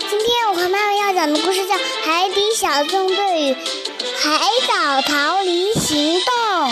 今天我和妈妈要讲的故事叫《海底小纵队与海藻逃离行动》。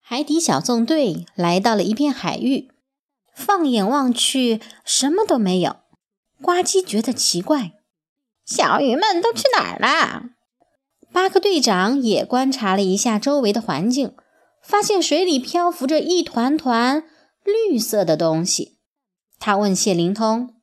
海底小纵队来到了一片海域，放眼望去，什么都没有。呱唧觉得奇怪，小鱼们都去哪儿了？巴克队长也观察了一下周围的环境，发现水里漂浮着一团团绿色的东西。他问谢灵通：“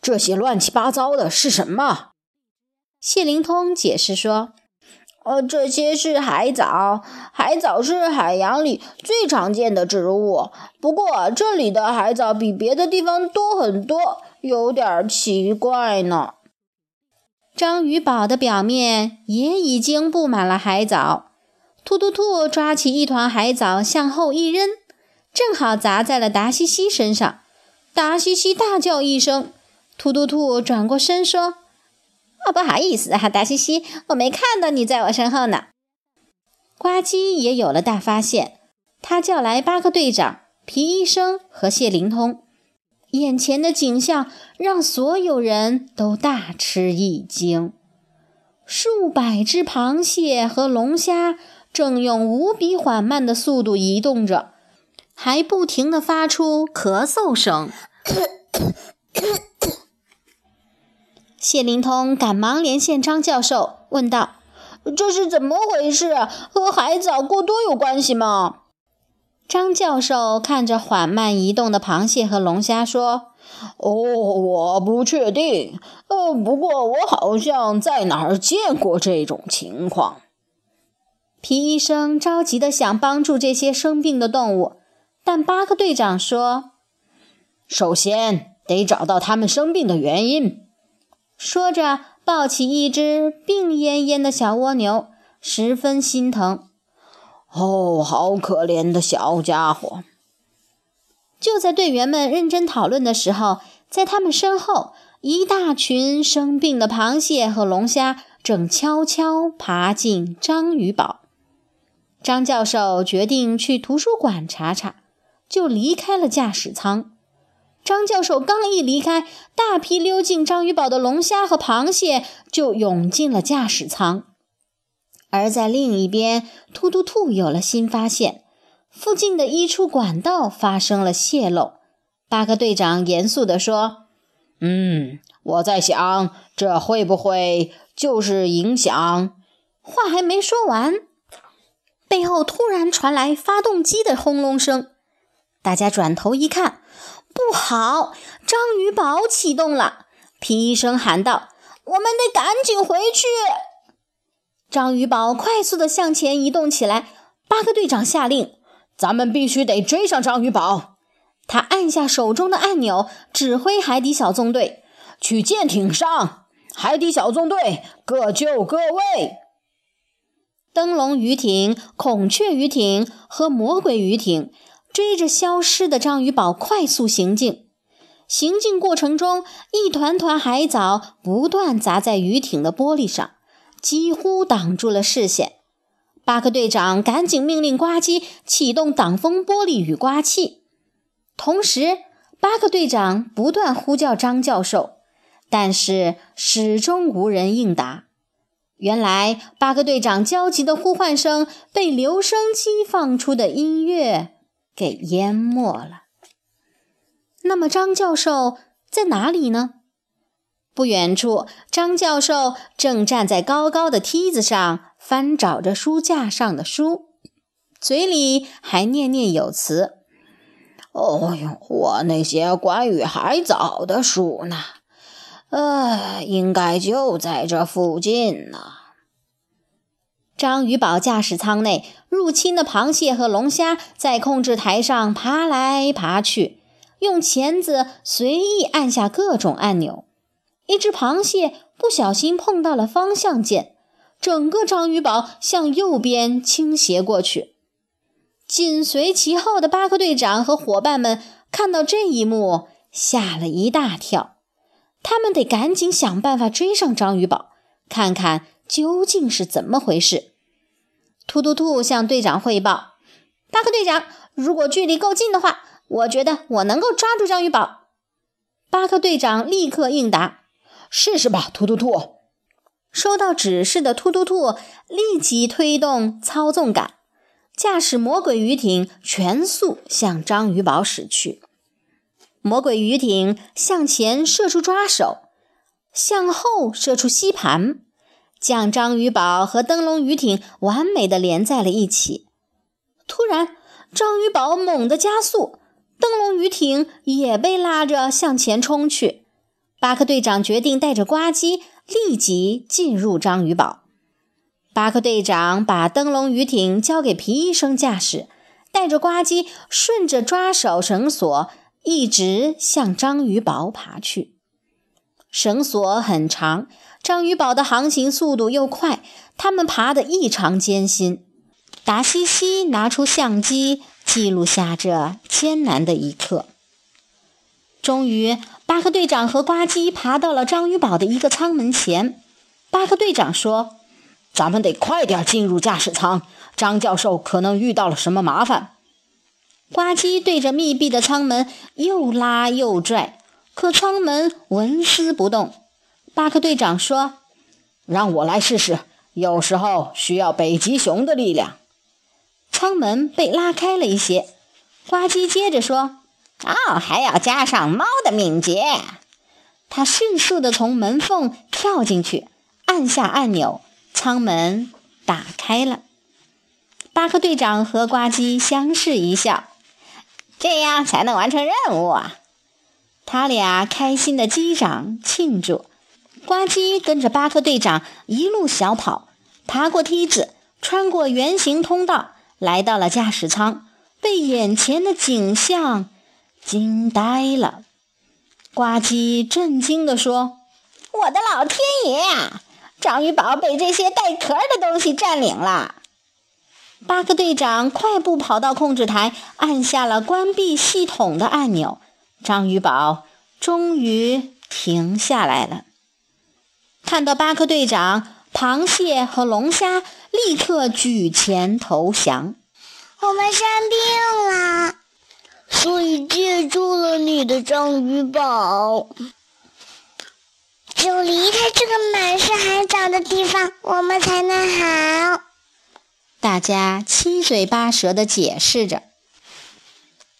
这些乱七八糟的是什么？”谢灵通解释说。呃，这些是海藻，海藻是海洋里最常见的植物。不过这里的海藻比别的地方多很多，有点奇怪呢。章鱼堡的表面也已经布满了海藻。突突兔抓起一团海藻向后一扔，正好砸在了达西西身上。达西西大叫一声，突突兔转过身说。哦，不好意思啊，达西西，我没看到你在我身后呢。呱唧也有了大发现，他叫来巴克队长、皮医生和谢灵通。眼前的景象让所有人都大吃一惊：数百只螃蟹和龙虾正用无比缓慢的速度移动着，还不停地发出咳嗽声。谢灵通赶忙连线张教授，问道：“这是怎么回事？和海藻过多有关系吗？”张教授看着缓慢移动的螃蟹和龙虾说：“哦，我不确定。呃，不过我好像在哪儿见过这种情况。”皮医生着急的想帮助这些生病的动物，但巴克队长说：“首先得找到它们生病的原因。”说着，抱起一只病恹恹的小蜗牛，十分心疼。哦，好可怜的小家伙！就在队员们认真讨论的时候，在他们身后，一大群生病的螃蟹和龙虾正悄悄爬进章鱼堡。张教授决定去图书馆查查，就离开了驾驶舱。张教授刚一离开，大批溜进章鱼堡的龙虾和螃蟹就涌进了驾驶舱。而在另一边，突突兔有了新发现：附近的一处管道发生了泄漏。巴克队长严肃地说：“嗯，我在想，这会不会就是影响？”话还没说完，背后突然传来发动机的轰隆声。大家转头一看。不好！章鱼堡启动了！皮医生喊道：“我们得赶紧回去！”章鱼堡快速地向前移动起来。巴克队长下令：“咱们必须得追上章鱼堡！”他按下手中的按钮，指挥海底小纵队去舰艇上。海底小纵队各就各位。灯笼鱼艇、孔雀鱼艇和魔鬼鱼艇。追着消失的章鱼堡快速行进，行进过程中，一团团海藻不断砸在鱼艇的玻璃上，几乎挡住了视线。巴克队长赶紧命令呱唧启动挡风玻璃雨刮器，同时，巴克队长不断呼叫张教授，但是始终无人应答。原来，巴克队长焦急的呼唤声被留声机放出的音乐。给淹没了。那么张教授在哪里呢？不远处，张教授正站在高高的梯子上，翻找着书架上的书，嘴里还念念有词：“哦哟，我那些关于海藻的书呢？呃，应该就在这附近呢。”章鱼堡驾驶舱内，入侵的螃蟹和龙虾在控制台上爬来爬去，用钳子随意按下各种按钮。一只螃蟹不小心碰到了方向键，整个章鱼堡向右边倾斜过去。紧随其后的巴克队长和伙伴们看到这一幕，吓了一大跳。他们得赶紧想办法追上章鱼堡，看看。究竟是怎么回事。突突兔向队长汇报：“巴克队长，如果距离够近的话，我觉得我能够抓住章鱼堡。”巴克队长立刻应答：“试试吧，突突兔。”收到指示的突突兔立即推动操纵杆，驾驶魔鬼鱼艇全速向章鱼堡驶去。魔鬼鱼艇向前射出抓手，向后射出吸盘，将章鱼堡和灯笼鱼艇完美的连在了一起。突然，章鱼堡猛地加速，灯笼鱼艇也被拉着向前冲去。巴克队长决定带着呱唧立即进入章鱼堡。巴克队长把灯笼鱼艇交给皮医生驾驶，带着呱唧顺着抓手绳索。一直向章鱼堡爬去，绳索很长，章鱼堡的航行速度又快，他们爬得异常艰辛。达西西拿出相机记录下这艰难的一刻。终于，巴克队长和呱唧爬到了章鱼堡的一个舱门前。巴克队长说：“咱们得快点进入驾驶舱，张教授可能遇到了什么麻烦。”呱唧对着密闭的舱门又拉又拽，可舱门纹丝不动。巴克队长说：“让我来试试，有时候需要北极熊的力量。”舱门被拉开了一些。呱唧接着说：“哦，还要加上猫的敏捷。”他迅速地从门缝跳进去，按下按钮，舱门打开了。巴克队长和呱唧相视一笑。这样才能完成任务啊！他俩开心的击掌庆祝。呱唧跟着巴克队长一路小跑，爬过梯子，穿过圆形通道，来到了驾驶舱，被眼前的景象惊呆了。呱唧震惊地说：“我的老天爷啊！章鱼堡被这些带壳的东西占领了！”巴克队长快步跑到控制台，按下了关闭系统的按钮。章鱼堡终于停下来了。看到巴克队长，螃蟹和龙虾立刻举钱投降。我们生病了，所以借助了你的章鱼堡。只有离开这个满是海藻的地方，我们才能好。大家七嘴八舌地解释着。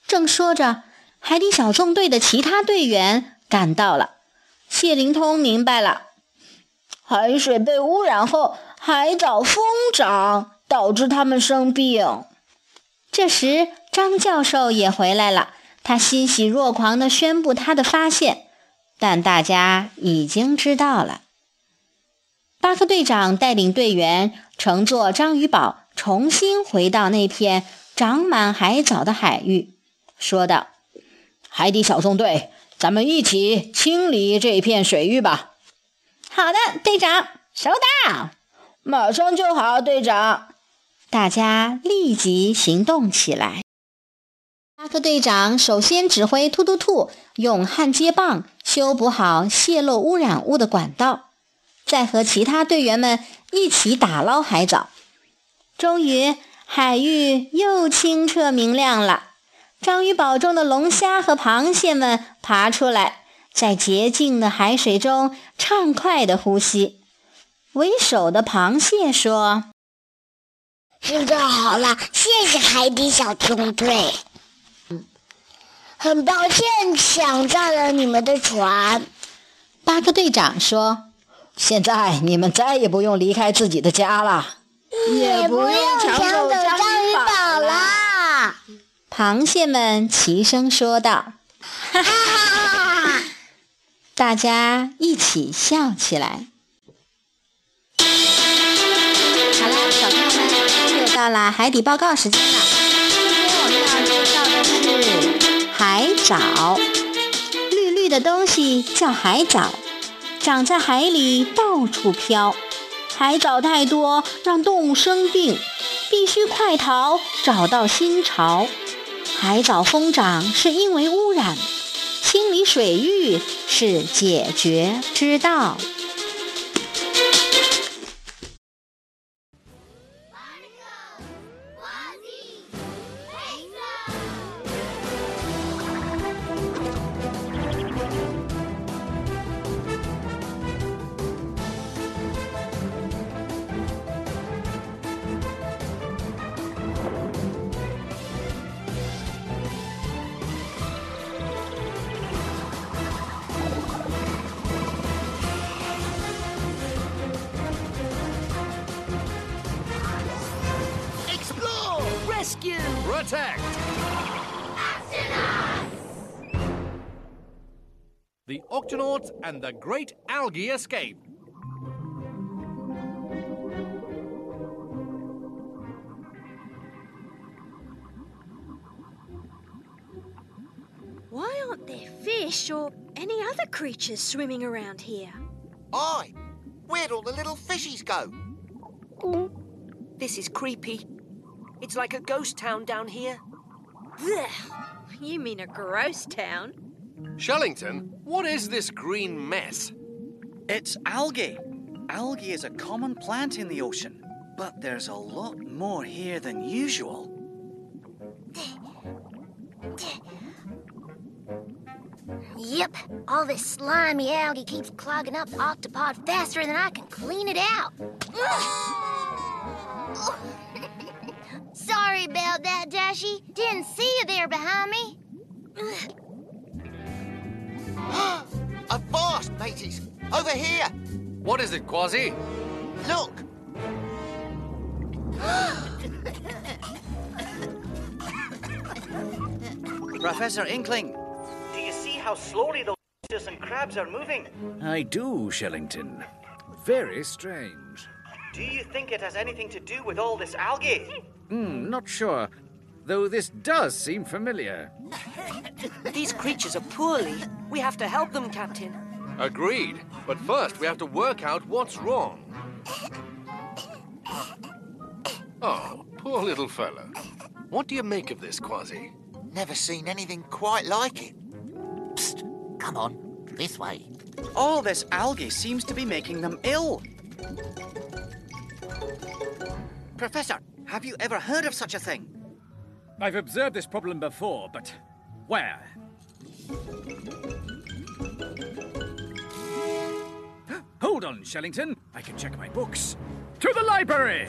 正说着，海底小纵队的其他队员赶到了。谢灵通明白了，海水被污染后，海藻疯长，导致他们生病。这时，张教授也回来了，他欣喜若狂地宣布他的发现，但大家已经知道了。巴克队长带领队员乘坐章鱼堡。重新回到那片长满海藻的海域，说道：“海底小纵队，咱们一起清理这片水域吧。”“好的，队长，收到，马上就好，队长。”大家立即行动起来。巴克队长首先指挥突突兔用焊接棒修补好泄漏污染物的管道，再和其他队员们一起打捞海藻。终于，海域又清澈明亮了。章鱼堡中的龙虾和螃蟹们爬出来，在洁净的海水中畅快地呼吸。为首的螃蟹说：“现在好了，谢谢海底小纵队。很抱歉抢占了你们的船。”巴克队长说：“现在你们再也不用离开自己的家了。”也不用抢走章鱼堡了，螃蟹们齐声说道：“哈哈哈哈！”大家一起笑起来。好啦，小朋友们，又到了海底报告时间了。藻，绿绿的东西叫海藻，长在海里，到处飘。海藻太多，让动物生病，必须快逃，找到新巢。海藻疯长是因为污染，清理水域是解决之道。Protect! The Octonauts and the Great Algae Escape. Why aren't there fish or any other creatures swimming around here? Aye, where'd all the little fishies go? This is creepy. It's like a ghost town down here. Blech. You mean a gross town? Shellington, what is this green mess? It's algae. Algae is a common plant in the ocean, but there's a lot more here than usual. Yep, all this slimy algae keeps clogging up the octopod faster than I can clean it out. Sorry about that, Dashy. Didn't see you there behind me. A vast, mateys! Over here! What is it, Quasi? Look! Professor Inkling, Do you see how slowly those oysters and crabs are moving? I do, Shellington. Very strange. Do you think it has anything to do with all this algae? Hmm, not sure. Though this does seem familiar. These creatures are poorly. We have to help them, Captain. Agreed. But first, we have to work out what's wrong. Oh, poor little fellow. What do you make of this, Quasi? Never seen anything quite like it. Psst, come on, this way. all this algae seems to be making them ill. Professor, have you ever heard of such a thing? I've observed this problem before, but where? Hold on, Shellington. I can check my books. To the library!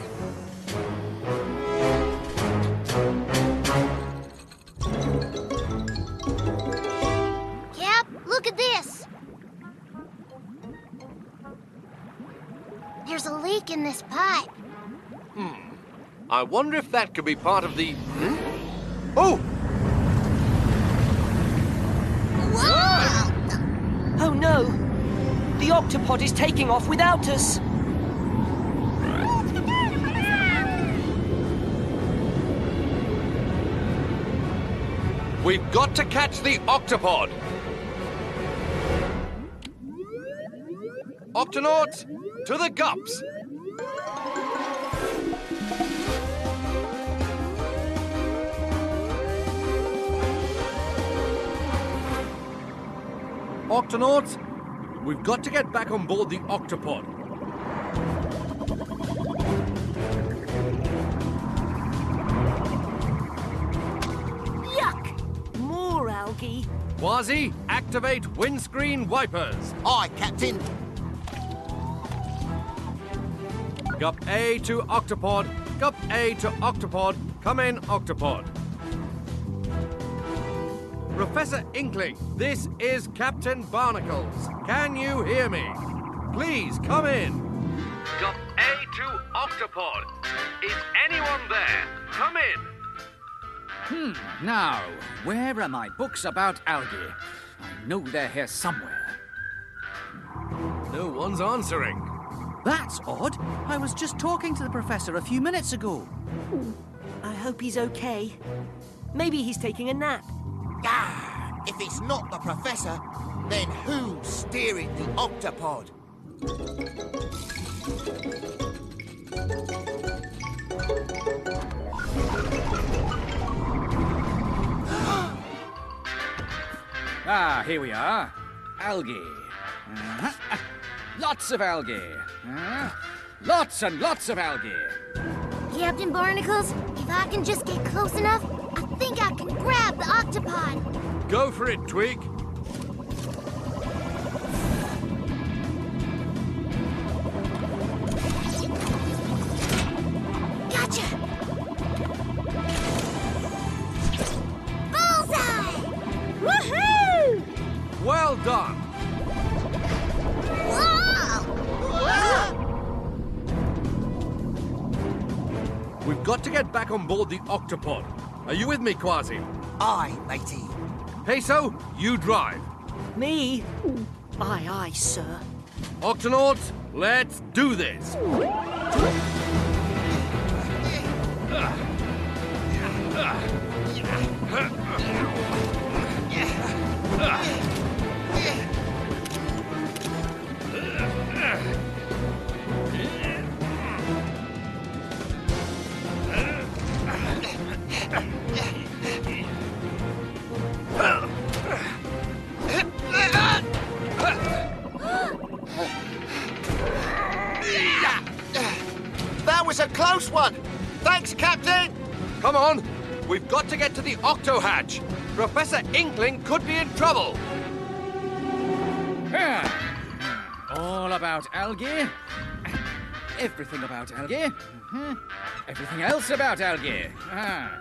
Cap, look at this. There's a leak in this pipe. Hmm. I wonder if that could be part of the. Hmm? Oh! Oh no! The octopod is taking off without us. We've got to catch the octopod! Octonauts, to the gups! Octonauts, we've got to get back on board the octopod. Yuck! More algae. Quasi, activate windscreen wipers. Aye, Captain. Gup A to Octopod. Gup A to Octopod. Come in, Octopod. Professor Inkling, this is Captain Barnacles. Can you hear me? Please come in. Gup A to Octopod. Is anyone there? Come in. Hmm, now, where are my books about algae? I know they're here somewhere. No one's answering. That's odd. I was just talking to the professor a few minutes ago. I hope he's okay. Maybe he's taking a nap. If it's not the professor, then who's steering the octopod? Ah, here we are. Algae. Uh-huh. Lots of algae. Uh, lots and lots of algae. Captain Barnacles, if I can just get close enough, I think I can grab the octopod. Go for it, Twig. Gotcha! Bullseye! Woohoo! Well done. We've got to get back on board the octopod. Are you with me, Quasi? Aye, matey. Peso, you drive. Me? Aye, aye, sir. Octonauts, let's do this. Was a close one. Thanks, Captain. Come on, we've got to get to the Octo Hatch. Professor Inkling could be in trouble. Ah. All about algae. Everything about algae. Mhm. Everything else about algae. Ah.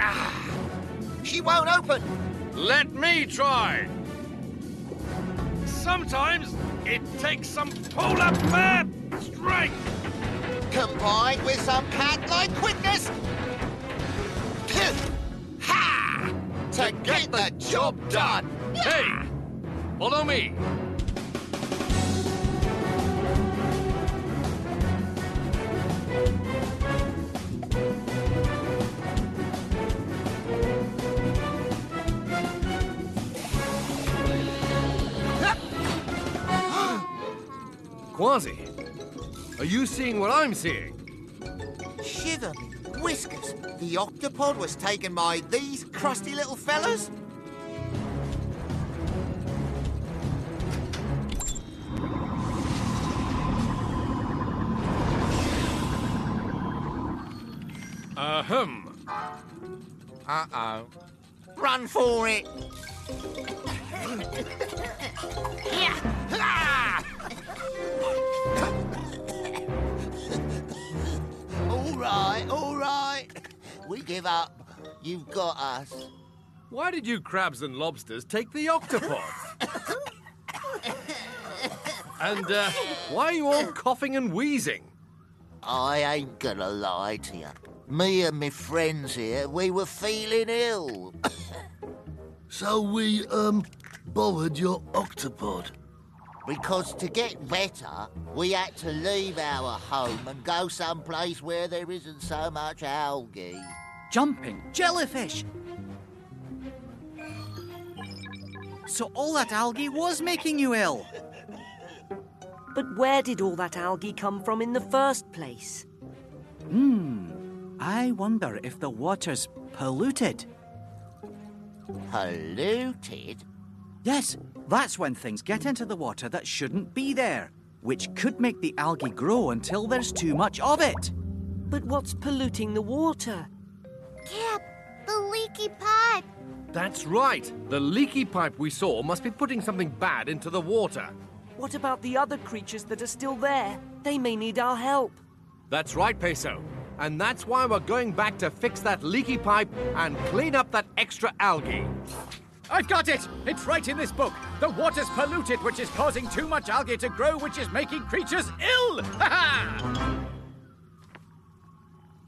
Ah, she won't open. Let me try. Sometimes it takes some polar bear strength. Combined with some cat-like quickness. Ha! To get the job done. Hey, follow me. Quasi, are you seeing what I'm seeing? Shiver me whiskers. The octopod was taken by these crusty little fellas? Ahem. Uh-oh. Run for it. All right, all right. We give up. You've got us. Why did you crabs and lobsters take the octopod? and uh, why are you all coughing and wheezing? I ain't gonna lie to you. Me and my friends here, we were feeling ill. So we, um, borrowed your octopod. Because to get better, we had to leave our home and go someplace where there isn't so much algae. Jumping jellyfish. So all that algae was making you ill. But where did all that algae come from in the first place? Hmm. I wonder if the water's polluted. Polluted? Yes, that's when things get into the water that shouldn't be there, which could make the algae grow until there's too much of it. But what's polluting the water? Cap, the leaky pipe. That's right. The leaky pipe we saw must be putting something bad into the water. What about the other creatures that are still there? They may need our help. That's right, Peso. And that's why we're going back to fix that leaky pipe and clean up that extra algae. I've got it! It's right in this book. The water's polluted, which is causing too much algae to grow, which is making creatures ill! Ha ha!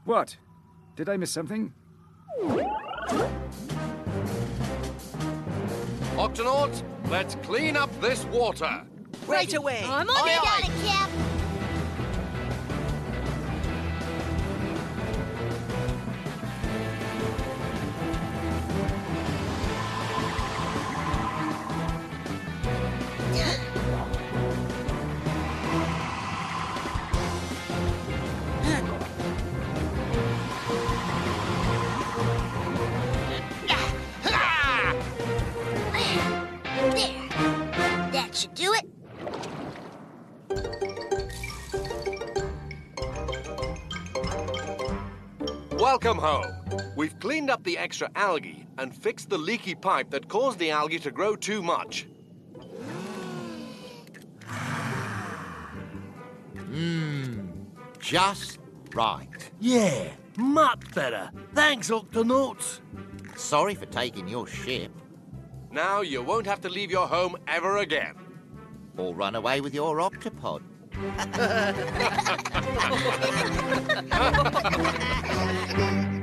What? Did I miss something? Octonauts, let's clean up this water. Right away. I'm on it. Got Welcome home. We've cleaned up the extra algae and fixed the leaky pipe that caused the algae to grow too much. Mmm, just right. Yeah, much better. Thanks, Octonauts. Sorry for taking your ship. Now you won't have to leave your home ever again. Or run away with your octopod. Ha ha ha ha!